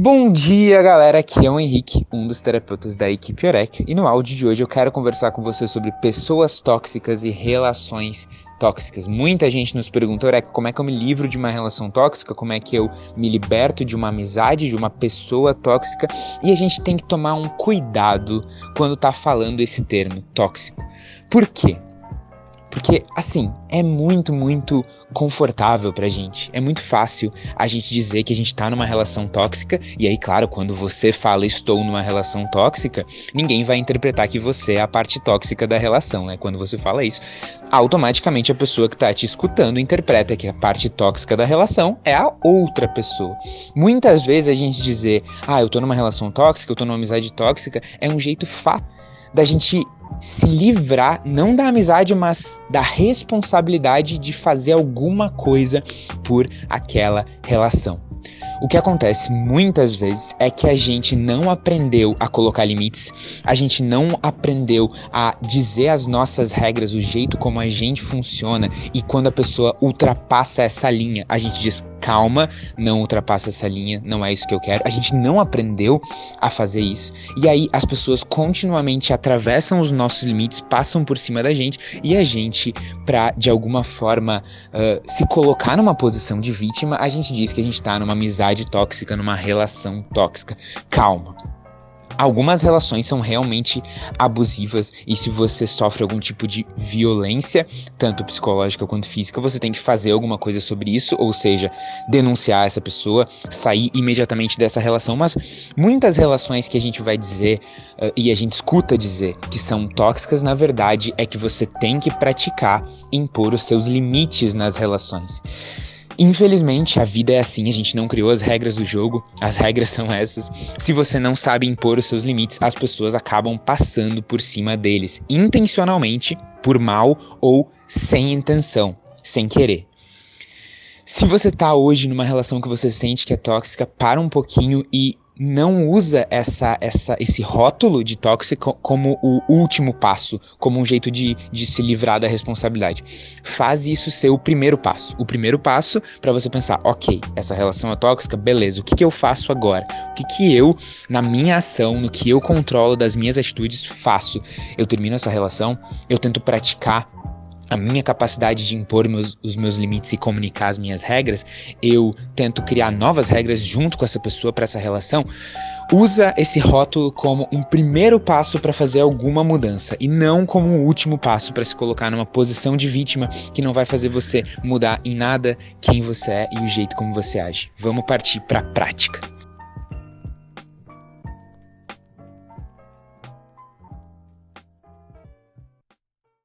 Bom dia, galera. Aqui é o Henrique, um dos terapeutas da equipe Orec, e no áudio de hoje eu quero conversar com você sobre pessoas tóxicas e relações tóxicas. Muita gente nos pergunta, Orec, como é que eu me livro de uma relação tóxica? Como é que eu me liberto de uma amizade, de uma pessoa tóxica? E a gente tem que tomar um cuidado quando tá falando esse termo tóxico. Por quê? Porque, assim, é muito, muito confortável pra gente. É muito fácil a gente dizer que a gente tá numa relação tóxica. E aí, claro, quando você fala estou numa relação tóxica, ninguém vai interpretar que você é a parte tóxica da relação, né? Quando você fala isso, automaticamente a pessoa que tá te escutando interpreta que a parte tóxica da relação é a outra pessoa. Muitas vezes a gente dizer, ah, eu tô numa relação tóxica, eu tô numa amizade tóxica, é um jeito fácil da gente se livrar, não da amizade, mas da responsabilidade de fazer alguma coisa por aquela relação. O que acontece muitas vezes é que a gente não aprendeu a colocar limites, a gente não aprendeu a dizer as nossas regras, o jeito como a gente funciona, e quando a pessoa ultrapassa essa linha, a gente diz calma, não ultrapassa essa linha, não é isso que eu quero. A gente não aprendeu a fazer isso. E aí as pessoas continuamente atravessam os nossos limites, passam por cima da gente e a gente, pra de alguma forma uh, se colocar numa posição de vítima, a gente diz que a gente tá numa amizade tóxica, numa relação tóxica. Calma. Algumas relações são realmente abusivas e se você sofre algum tipo de violência, tanto psicológica quanto física, você tem que fazer alguma coisa sobre isso, ou seja, denunciar essa pessoa, sair imediatamente dessa relação. Mas muitas relações que a gente vai dizer uh, e a gente escuta dizer que são tóxicas, na verdade é que você tem que praticar impor os seus limites nas relações. Infelizmente, a vida é assim, a gente não criou as regras do jogo, as regras são essas. Se você não sabe impor os seus limites, as pessoas acabam passando por cima deles, intencionalmente, por mal ou sem intenção, sem querer. Se você tá hoje numa relação que você sente que é tóxica, para um pouquinho e não usa essa, essa, esse rótulo de tóxico como o último passo, como um jeito de, de se livrar da responsabilidade. Faz isso ser o primeiro passo. O primeiro passo para você pensar, ok, essa relação é tóxica, beleza, o que, que eu faço agora? O que, que eu, na minha ação, no que eu controlo das minhas atitudes, faço? Eu termino essa relação, eu tento praticar a minha capacidade de impor meus, os meus limites e comunicar as minhas regras, eu tento criar novas regras junto com essa pessoa para essa relação. Usa esse rótulo como um primeiro passo para fazer alguma mudança e não como um último passo para se colocar numa posição de vítima que não vai fazer você mudar em nada quem você é e o jeito como você age. Vamos partir para a prática.